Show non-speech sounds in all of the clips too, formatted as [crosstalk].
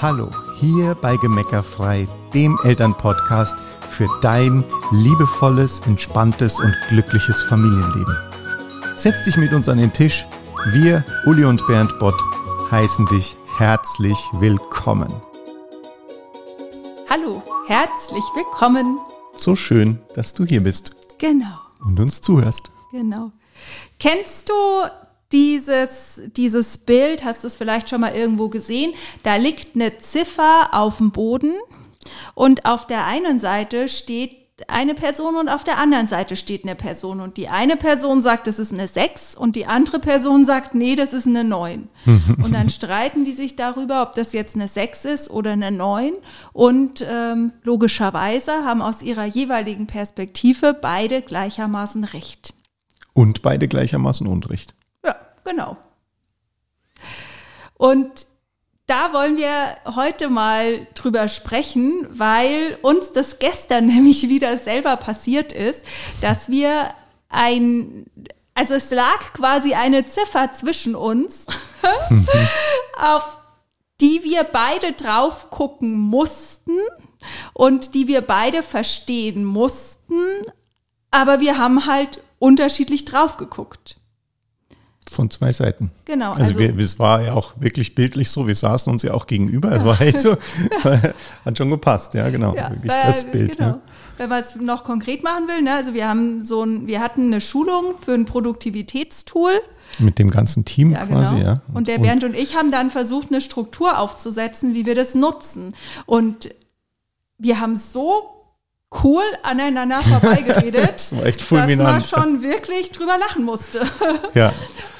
Hallo, hier bei Gemeckerfrei, dem Elternpodcast für dein liebevolles, entspanntes und glückliches Familienleben. Setz dich mit uns an den Tisch. Wir, Uli und Bernd Bott, heißen dich herzlich willkommen. Hallo, herzlich willkommen. So schön, dass du hier bist. Genau. Und uns zuhörst. Genau. Kennst du dieses, dieses Bild, hast du es vielleicht schon mal irgendwo gesehen? Da liegt eine Ziffer auf dem Boden und auf der einen Seite steht eine Person und auf der anderen Seite steht eine Person. Und die eine Person sagt, das ist eine 6 und die andere Person sagt, nee, das ist eine 9. [laughs] und dann streiten die sich darüber, ob das jetzt eine 6 ist oder eine 9. Und ähm, logischerweise haben aus ihrer jeweiligen Perspektive beide gleichermaßen recht. Und beide gleichermaßen Unrecht. Genau. Und da wollen wir heute mal drüber sprechen, weil uns das gestern [laughs] nämlich wieder selber passiert ist, dass wir ein, also es lag quasi eine Ziffer zwischen uns, [laughs] auf die wir beide drauf gucken mussten und die wir beide verstehen mussten, aber wir haben halt unterschiedlich drauf geguckt. Von zwei Seiten. Genau. Also, also wir, es war ja auch wirklich bildlich so, wir saßen uns ja auch gegenüber. Es war echt so, [laughs] hat schon gepasst, ja, genau. Ja, wirklich weil, das Bild. Genau. Ja. Wenn man es noch konkret machen will, ne, also wir haben so ein, wir hatten eine Schulung für ein Produktivitätstool. Mit dem ganzen Team Ja, quasi, genau. ja. Und der Bernd und ich haben dann versucht, eine Struktur aufzusetzen, wie wir das nutzen. Und wir haben so cool aneinander vorbeigeredet, [laughs] Das war echt dass man fulminant. schon wirklich drüber lachen musste. [laughs] Ja,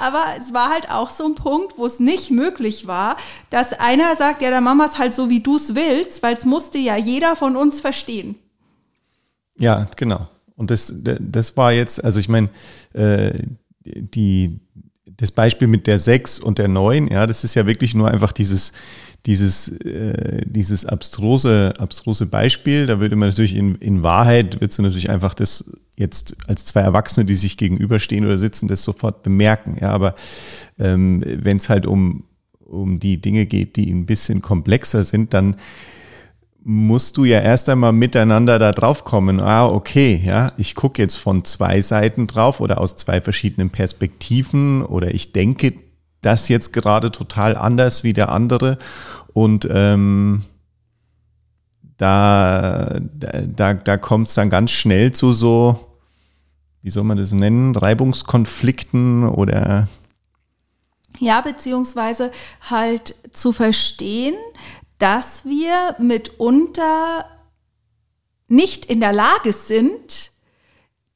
Aber es war halt auch so ein Punkt, wo es nicht möglich war, dass einer sagt, ja, dann machen wir es halt so, wie du es willst, weil es musste ja jeder von uns verstehen. ja, genau. Und das, das war jetzt, also ich meine, äh, die, das Beispiel mit der 6 und der 9, ja, das ist ja wirklich nur einfach dieses, dieses, äh, dieses abstruse, abstruse Beispiel. Da würde man natürlich in, in Wahrheit, wird du natürlich einfach das jetzt als zwei Erwachsene, die sich gegenüberstehen oder sitzen, das sofort bemerken. Ja, aber ähm, wenn es halt um, um die Dinge geht, die ein bisschen komplexer sind, dann musst du ja erst einmal miteinander da drauf kommen. Ah, okay, ja, ich gucke jetzt von zwei Seiten drauf oder aus zwei verschiedenen Perspektiven oder ich denke das jetzt gerade total anders wie der andere und ähm, da, da, da kommt es dann ganz schnell zu so, wie soll man das nennen, Reibungskonflikten oder Ja, beziehungsweise halt zu verstehen, dass wir mitunter nicht in der Lage sind,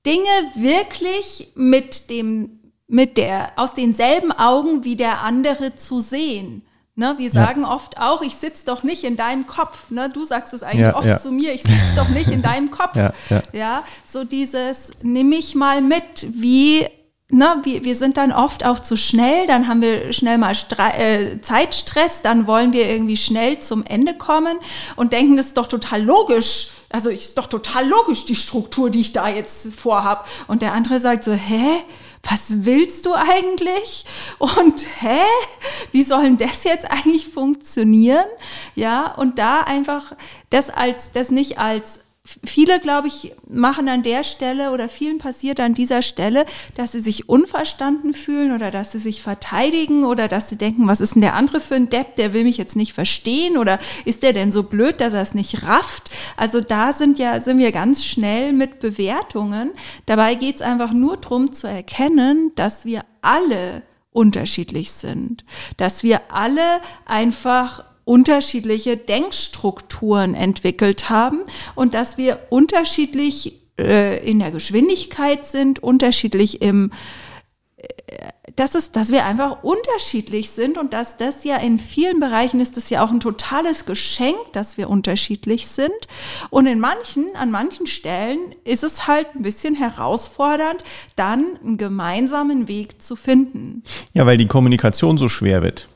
Dinge wirklich mit dem, mit der, aus denselben Augen wie der andere zu sehen. Ne, wir sagen oft auch, ich sitze doch nicht in deinem Kopf. Ne? Du sagst es eigentlich Ja, oft ja. zu mir, ich sitze doch nicht in deinem [laughs] Kopf. Ja, ja. ja, so dieses, nimm mich mal mit, wie, ne, wir, wir sind dann oft auch zu schnell, dann haben wir schnell mal Stre äh, Zeitstress, dann wollen wir irgendwie schnell zum Ende kommen und denken, das ist doch total logisch. Also ist doch total logisch, die Struktur, die ich da jetzt vorhab. Und der andere sagt so, hä? Was willst du eigentlich? Und hä? Wie soll denn das jetzt eigentlich funktionieren? Ja, und da einfach das als, das nicht als Viele, glaube ich, machen an der Stelle oder vielen passiert an dieser Stelle, dass sie sich unverstanden fühlen oder dass sie sich verteidigen oder dass sie denken, was ist denn der andere für ein Depp, der will mich jetzt nicht verstehen oder ist der denn so blöd, dass er es nicht rafft? Also da sind ja, sind wir ganz schnell mit Bewertungen. Dabei geht es einfach nur darum zu erkennen, dass wir alle unterschiedlich sind, dass wir alle einfach unterschiedliche Denkstrukturen entwickelt haben und dass wir unterschiedlich äh, in der Geschwindigkeit sind, unterschiedlich im dass, es, dass wir einfach unterschiedlich sind und dass das ja in vielen Bereichen ist das ja auch ein totales Geschenk, dass wir unterschiedlich sind. Und in manchen, an manchen Stellen ist es halt ein bisschen herausfordernd, dann einen gemeinsamen Weg zu finden. Ja, weil die Kommunikation so schwer wird.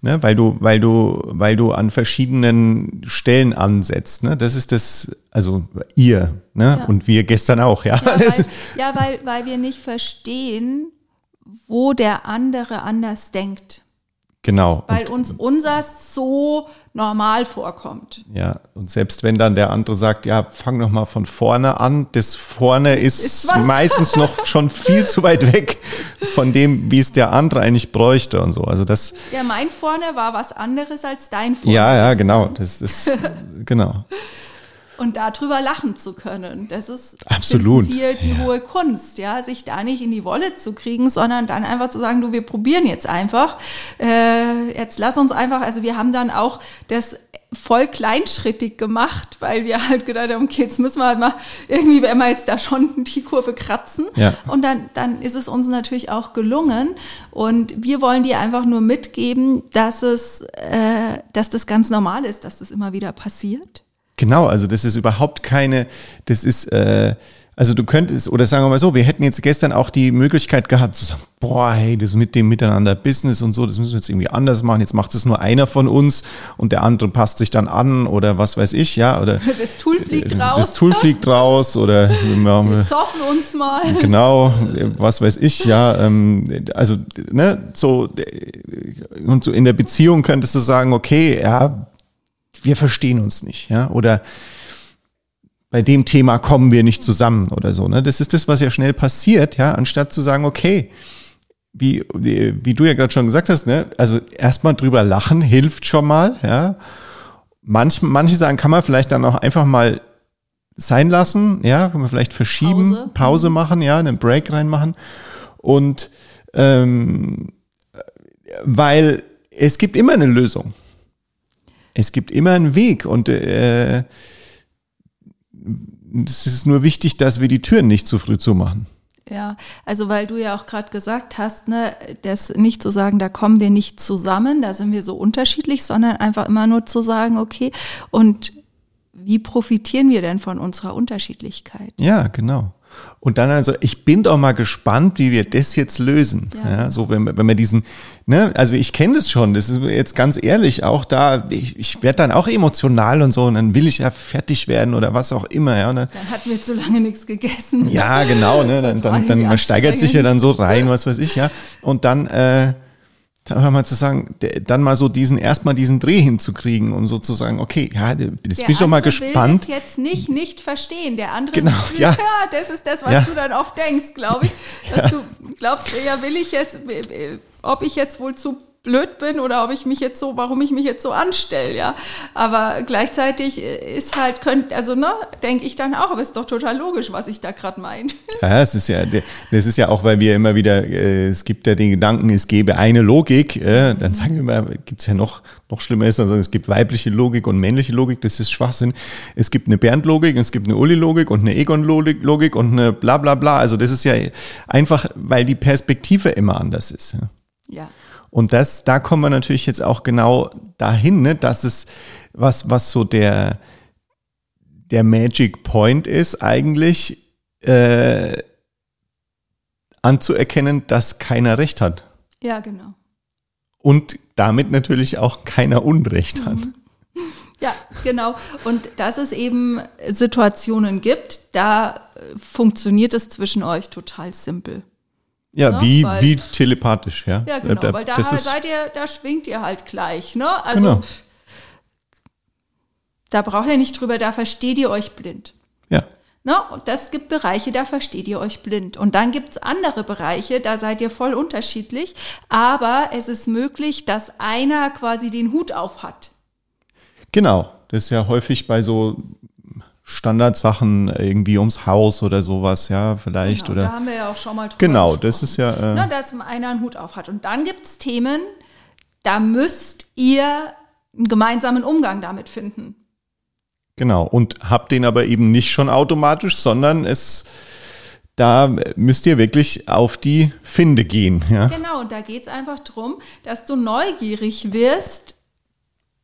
Ne, weil du, weil du, weil du an verschiedenen Stellen ansetzt. Ne? Das ist das, also ihr, ne? Ja. Und wir gestern auch, ja. Ja, [laughs] weil, ja weil, weil wir nicht verstehen, wo der andere anders denkt. Genau. Weil und, uns unser so normal vorkommt. Ja, und selbst wenn dann der andere sagt, ja, fang noch mal von vorne an, das vorne ist, ist meistens noch schon viel zu weit weg von dem, wie es der andere eigentlich bräuchte und so. Also das. Ja, mein vorne war was anderes als dein vorne. Ja, ja, genau. Das ist genau [laughs] und darüber lachen zu können. Das ist absolut hier die ja. hohe Kunst, ja, sich da nicht in die Wolle zu kriegen, sondern dann einfach zu sagen, du, wir probieren jetzt einfach. Äh, jetzt lass uns einfach, also wir haben dann auch das voll kleinschrittig gemacht, weil wir halt gedacht haben, okay, jetzt müssen wir halt mal irgendwie, wenn wir jetzt da schon die Kurve kratzen. Ja. Und dann, dann ist es uns natürlich auch gelungen. Und wir wollen dir einfach nur mitgeben, dass es, äh, dass das ganz normal ist, dass das immer wieder passiert. Genau, also das ist überhaupt keine, das ist, äh, also du könntest, oder sagen wir mal so, wir hätten jetzt gestern auch die Möglichkeit gehabt zu sagen, boah, hey, das mit dem Miteinander Business und so, das müssen wir jetzt irgendwie anders machen. Jetzt macht es nur einer von uns und der andere passt sich dann an oder was weiß ich, ja, oder. [laughs] Das Tool fliegt äh, raus. Das Tool fliegt raus oder. Wir zoffen uns mal. Genau, [laughs] was weiß ich, ja, ähm, also, ne, so, und so in der Beziehung könntest du sagen, okay, ja, wir verstehen uns nicht, ja, oder bei dem Thema kommen wir nicht zusammen oder so. Ne? Das ist das, was ja schnell passiert, ja, anstatt zu sagen, okay, wie, wie, wie du ja gerade schon gesagt hast, ne, also erstmal drüber lachen hilft schon mal, ja. Manch, manche Sachen kann man vielleicht dann auch einfach mal sein lassen, ja, kann man vielleicht verschieben, Pause, Pause mhm. machen, ja, einen Break reinmachen. Und ähm, weil es gibt immer eine Lösung es gibt immer einen Weg und äh, es ist nur wichtig, dass wir die Türen nicht zu früh zumachen. Ja, also weil du ja auch gerade gesagt hast, ne, das nicht zu sagen, da kommen wir nicht zusammen, da sind wir so unterschiedlich, sondern einfach immer nur zu sagen, okay, und wie profitieren wir denn von unserer Unterschiedlichkeit? Ja, genau. Und dann also, ich bin doch mal gespannt, wie wir das jetzt lösen. Ja. ja so, wenn, wenn wir diesen, ne, also ich kenne das schon, das ist jetzt ganz ehrlich, auch da, ich, ich werde dann auch emotional und so, und dann will ich ja fertig werden oder was auch immer. Ja, dann, dann hatten wir zu lange nichts gegessen. Ja, genau, ne, dann, dann, dann man steigert sich ja dann so rein, was weiß ich, ja. Und dann, äh, dann mal zu sagen, dann mal so diesen, erstmal diesen Dreh hinzukriegen und sozusagen, okay, ja, das bin ich doch mal gespannt. Will das jetzt nicht, nicht verstehen. Der andere, genau, ja. [laughs] ja, das ist das, was ja. du dann oft denkst, glaube ich, dass [laughs] ja. du glaubst, ja, will ich jetzt, ob ich jetzt wohl zu blöd bin oder ob ich mich jetzt so, warum ich mich jetzt so anstelle, ja. Aber gleichzeitig ist halt, könnt, also ne, denke ich dann auch, aber ist doch total logisch, was ich da gerade meine. Ja, es ist ja, das ist ja auch, weil wir immer wieder, äh, es gibt ja den Gedanken, es gäbe eine Logik, äh, dann sagen wir immer, gibt es ja noch, noch schlimmer ist, also es gibt weibliche Logik und männliche Logik, das ist Schwachsinn. Es gibt eine Bernd-Logik, es gibt eine Uli-Logik und eine Egon-Logik und eine bla bla bla. Also das ist ja einfach, weil die Perspektive immer anders ist. Ja. ja. Und das, da kommen wir natürlich jetzt auch genau dahin, ne, dass es was, was so der, der Magic Point ist, eigentlich äh, anzuerkennen, dass keiner Recht hat. Ja, genau. Und damit natürlich auch keiner Unrecht hat. Mhm. Ja, genau. Und dass es eben Situationen gibt, da funktioniert es zwischen euch total simpel. Ja, ne? wie, weil, wie telepathisch, ja. Ja, genau, da, weil da seid ihr, da schwingt ihr halt gleich, ne? Also genau. da braucht ihr nicht drüber, da versteht ihr euch blind. Ja. Ne? Und das gibt Bereiche, da versteht ihr euch blind. Und dann gibt es andere Bereiche, da seid ihr voll unterschiedlich, aber es ist möglich, dass einer quasi den Hut auf hat. Genau, das ist ja häufig bei so Standardsachen irgendwie ums Haus oder sowas, ja, vielleicht. Genau, oder, da haben wir ja auch schon mal drüber Genau, gesprochen. das ist ja. Äh, Na, dass einer einen Hut auf hat. Und dann gibt es Themen, da müsst ihr einen gemeinsamen Umgang damit finden. Genau, und habt den aber eben nicht schon automatisch, sondern es da müsst ihr wirklich auf die Finde gehen. Ja? Genau, und da geht es einfach darum, dass du neugierig wirst,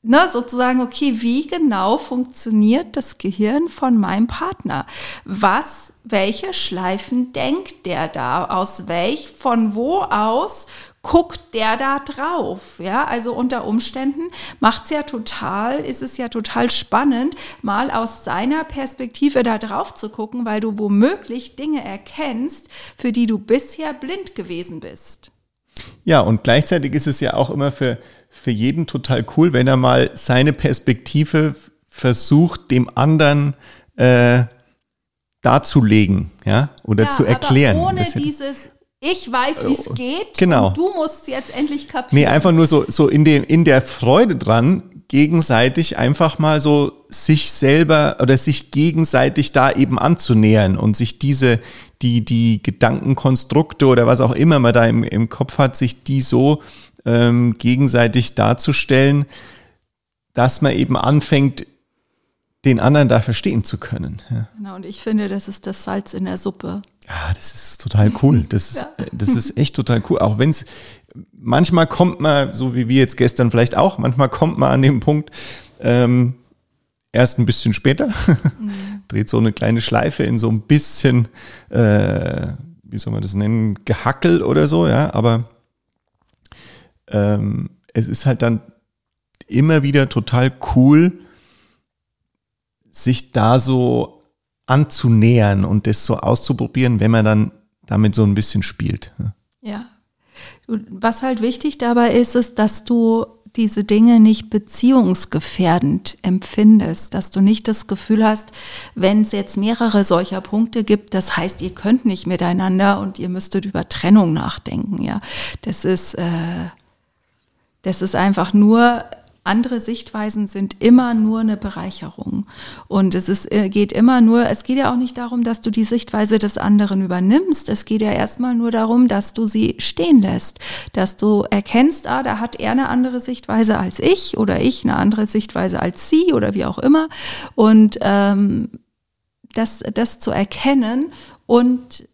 ne, sozusagen, okay, wie genau funktioniert das Gehirn von meinem Partner? Was, welche Schleifen denkt der da? Aus welch, von wo aus guckt der da drauf? Ja, also unter Umständen macht es ja total, ist es ja total spannend, mal aus seiner Perspektive da drauf zu gucken, weil du womöglich Dinge erkennst, für die du bisher blind gewesen bist. Ja, und gleichzeitig ist es ja auch immer für, für jeden total cool, wenn er mal seine Perspektive versucht, dem anderen äh, darzulegen, ja, oder Ja, zu erklären. Aber ohne Das dieses, ich weiß, wie es geht. genau. Du musst es jetzt endlich kapieren. Nee, einfach nur so, so in, dem, in der Freude dran, gegenseitig einfach mal so sich selber oder sich gegenseitig da eben anzunähern und sich diese, die, die Gedankenkonstrukte oder was auch immer man da im, im Kopf hat, sich die so ähm, gegenseitig darzustellen, dass man eben anfängt, den anderen da verstehen zu können. Ja. Genau, und ich finde, das ist das Salz in der Suppe. Ja, das ist total cool. Das ist, das ist echt total cool. Auch wenn es manchmal kommt man, so wie wir jetzt gestern vielleicht auch, manchmal kommt man an den Punkt, ähm, erst ein bisschen später, [laughs] dreht so eine kleine Schleife in so ein bisschen, äh, wie soll man das nennen, Gehackel oder so, ja, aber ähm, es ist halt dann immer wieder total cool, sich da so anzunähern und das so auszuprobieren, wenn man dann damit so ein bisschen spielt. Ja. Und was halt wichtig dabei ist, ist, dass du diese Dinge nicht beziehungsgefährdend empfindest, dass du nicht das Gefühl hast, wenn es jetzt mehrere solcher Punkte gibt, das heißt, ihr könnt nicht miteinander und ihr müsstet über Trennung nachdenken, ja. Das ist, äh, das ist einfach nur, andere Sichtweisen sind immer nur eine Bereicherung. Und es ist, äh, geht immer nur, es geht ja auch nicht darum, dass du die Sichtweise des anderen übernimmst. Es geht ja erstmal nur darum, dass du sie stehen lässt. Dass du erkennst, ah, da hat er eine andere Sichtweise als ich oder ich eine andere Sichtweise als sie oder wie auch immer. Und ähm, das, das zu erkennen und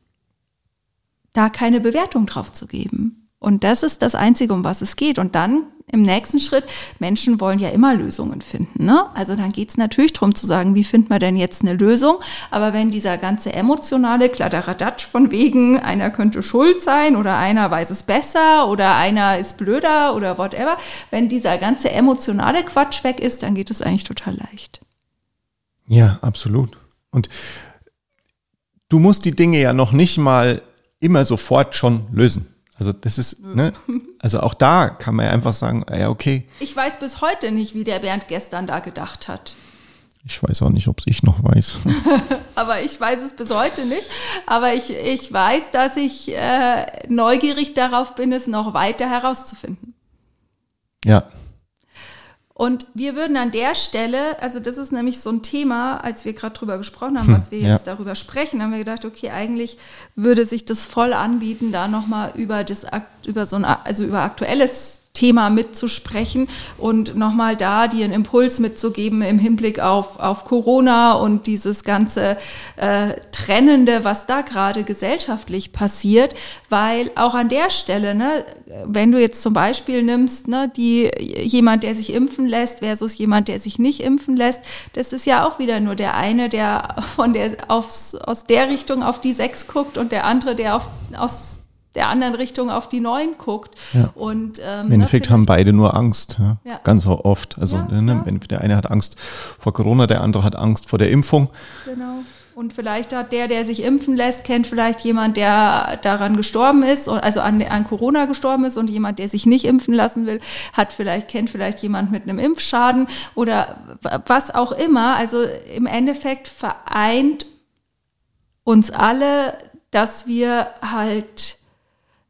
da keine Bewertung drauf zu geben. Und das ist das Einzige, um was es geht. Und dann im nächsten Schritt, Menschen wollen ja immer Lösungen finden. Ne? Also dann geht es natürlich darum zu sagen, wie findet man denn jetzt eine Lösung? Aber wenn dieser ganze emotionale Kladderadatsch von wegen, einer könnte schuld sein oder einer weiß es besser oder einer ist blöder oder whatever, wenn dieser ganze emotionale Quatsch weg ist, dann geht es eigentlich total leicht. Ja, absolut. Und du musst die Dinge ja noch nicht mal immer sofort schon lösen. Also das ist, ne, also auch da kann man ja einfach sagen, ja, okay, Ich weiß bis heute nicht, wie der Bernd gestern da gedacht hat. ich weiß auch nicht, ob es ich noch weiß. [laughs] Aber ich weiß es bis heute nicht. Aber ich, ich weiß, dass ich äh, neugierig darauf bin, es noch weiter herauszufinden. ja, Und wir würden an der Stelle, also das ist nämlich so ein Thema, als wir gerade drüber gesprochen haben, was wir ja. jetzt darüber sprechen, haben wir gedacht, okay, eigentlich würde sich das voll anbieten, da nochmal über das, über so ein, also über aktuelles Thema mitzusprechen und nochmal da dir einen Impuls mitzugeben im Hinblick auf, auf Corona und dieses ganze äh, Trennende, was da gerade gesellschaftlich passiert, weil auch an der Stelle, ne, wenn du jetzt zum Beispiel nimmst, ne, die, jemand, der sich impfen lässt versus jemand, der sich nicht impfen lässt, das ist ja auch wieder nur der eine, der von der aufs, aus der Richtung auf die sechs guckt und der andere, der auf, aus der anderen Richtung auf die neun guckt. Ja. Und, ähm, im Endeffekt ne, haben beide nur Angst, ja, Ja. ganz oft. Also ne, wenn- der eine hat Angst vor Corona, der andere hat Angst vor der Impfung. Genau. Und vielleicht hat der, der sich impfen lässt, kennt vielleicht jemand, der daran gestorben ist, also an, an Corona gestorben ist und jemand, der sich nicht impfen lassen will, hat vielleicht, kennt vielleicht jemand mit einem Impfschaden oder was auch immer. Also im Endeffekt vereint uns alle, dass wir halt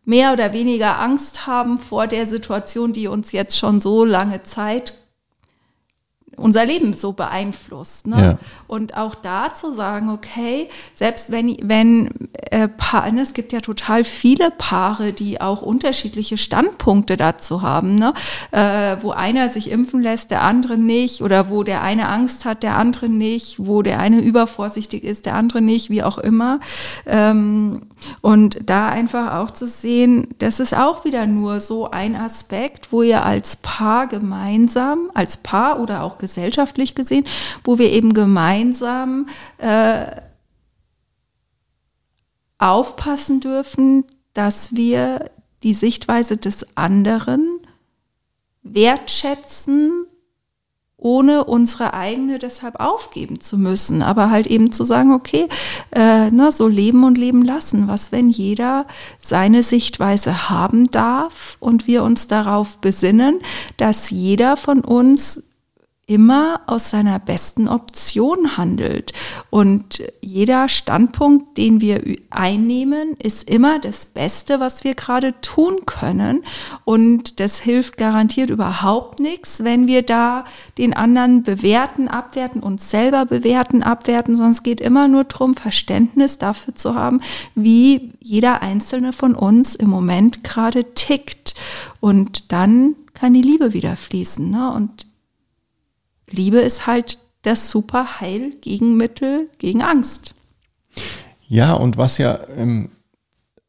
mehr oder weniger Angst haben vor der Situation, die uns jetzt schon so lange Zeit unser Leben so beeinflusst. Ne? Ja. Und auch da zu sagen, okay, selbst wenn, wenn äh, ne, es gibt ja total viele Paare, die auch unterschiedliche Standpunkte dazu haben, ne? äh, wo einer sich impfen lässt, der andere nicht, oder wo der eine Angst hat, der andere nicht, wo der eine übervorsichtig ist, der andere nicht, wie auch immer. Ähm, und da einfach auch zu sehen, das ist auch wieder nur so ein Aspekt, wo ihr als Paar gemeinsam, als Paar oder auch gesellschaftlich gesehen, wo wir eben gemeinsam äh, aufpassen dürfen, dass wir die Sichtweise des anderen wertschätzen ohne unsere eigene deshalb aufgeben zu müssen, aber halt eben zu sagen, okay, äh, na, so leben und leben lassen. Was, wenn jeder seine Sichtweise haben darf und wir uns darauf besinnen, dass jeder von uns immer aus seiner besten Option handelt. Und jeder Standpunkt, den wir einnehmen, ist immer das Beste, was wir gerade tun können. Und das hilft garantiert überhaupt nichts, wenn wir da den anderen bewerten, abwerten, uns selber bewerten, abwerten, sondern es geht immer nur darum, Verständnis dafür zu haben, wie jeder einzelne von uns im Moment gerade tickt. Und dann kann die Liebe wieder fließen. Ne? Und Liebe ist halt das super Heilgegenmittel gegen Angst. Ja, und was ja, ähm,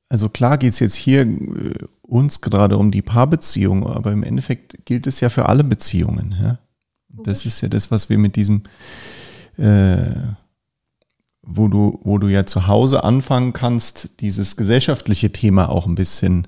also klar geht es jetzt hier äh, uns gerade um die Paarbeziehung, aber im Endeffekt gilt es ja für alle Beziehungen. Ja? Das ist ja das, was wir mit diesem, äh, wo du, wo du ja zu Hause anfangen kannst, dieses gesellschaftliche Thema auch ein bisschen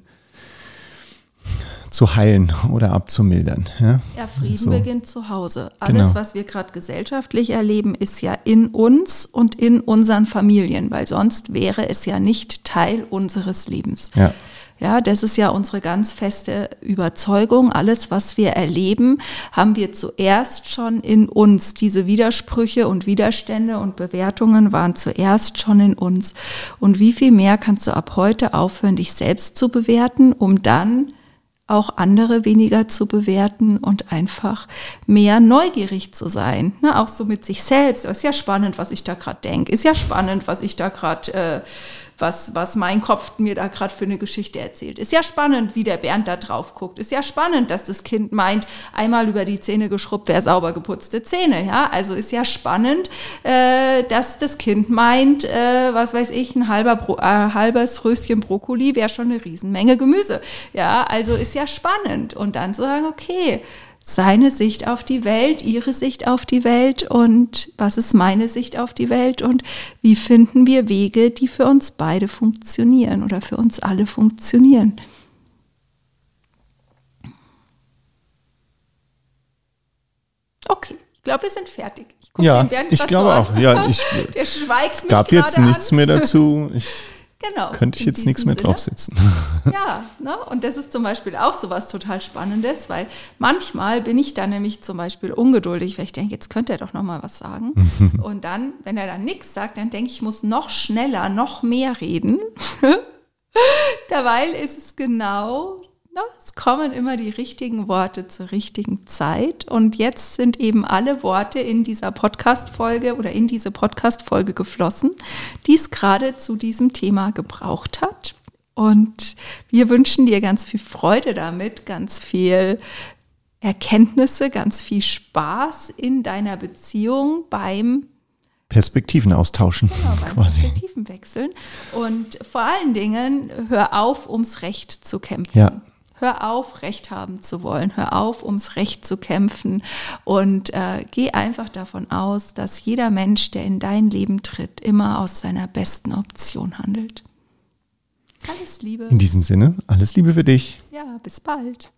zu heilen oder abzumildern. Ja, ja Frieden so. beginnt zu Hause. Alles, genau. was wir gerade gesellschaftlich erleben, ist ja in uns und in unseren Familien, weil sonst wäre es ja nicht Teil unseres Lebens. Ja. Ja, das ist ja unsere ganz feste Überzeugung. Alles, was wir erleben, haben wir zuerst schon in uns. Diese Widersprüche und Widerstände und Bewertungen waren zuerst schon in uns. Und wie viel mehr kannst du ab heute aufhören, dich selbst zu bewerten, um dann auch andere weniger zu bewerten und einfach mehr neugierig zu sein. Ne? Auch so mit sich selbst. Ist ja spannend, was ich da gerade denke. Ist ja spannend, was ich da gerade äh, was, was mein Kopf mir da gerade für eine Geschichte erzählt. Ist ja spannend, wie der Bernd da drauf guckt. Ist ja spannend, dass das Kind meint, einmal über die Zähne geschrubbt wäre sauber geputzte Zähne. Ja, also ist ja spannend, äh, dass das Kind meint, äh, was weiß ich, ein halber Bro äh, halbes Röschen Brokkoli wäre schon eine Riesenmenge Gemüse. Ja, also ist ja spannend. Und dann zu sagen, okay, seine Sicht auf die Welt, ihre Sicht auf die Welt und was ist meine Sicht auf die Welt und wie finden wir Wege, die für uns beide funktionieren oder für uns alle funktionieren. Okay, ich glaube, wir sind fertig. Ich ja, ich glaube auch. Ja, [laughs] ich, Der schweigt es gab jetzt nichts an. mehr dazu. [laughs] Ich Genau. Könnte ich jetzt nichts mehr Sinne. draufsetzen. Ja, ne? und das ist zum Beispiel auch so was total Spannendes, weil manchmal bin ich dann nämlich zum Beispiel ungeduldig, weil ich denke, jetzt könnte er doch noch mal was sagen. [laughs] und dann, wenn er dann nichts sagt, dann denke ich, ich muss noch schneller, noch mehr reden. [laughs] Dabei ist es genau na, es kommen immer die richtigen Worte zur richtigen Zeit. Und jetzt sind eben alle Worte in dieser Podcast-Folge oder in diese Podcast-Folge geflossen, die es gerade zu diesem Thema gebraucht hat. Und wir wünschen dir ganz viel Freude damit, ganz viel Erkenntnisse, ganz viel Spaß in deiner Beziehung beim Perspektiven austauschen. Genau, beim [laughs] quasi. Perspektiven wechseln. Und vor allen Dingen, hör auf, ums Recht zu kämpfen. Ja. Hör auf, Recht haben zu wollen. Hör auf, ums Recht zu kämpfen. Und äh, geh einfach davon aus, dass jeder Mensch, der in dein Leben tritt, immer aus seiner besten Option handelt. Alles Liebe. In diesem Sinne, alles Liebe für dich. Ja, bis bald.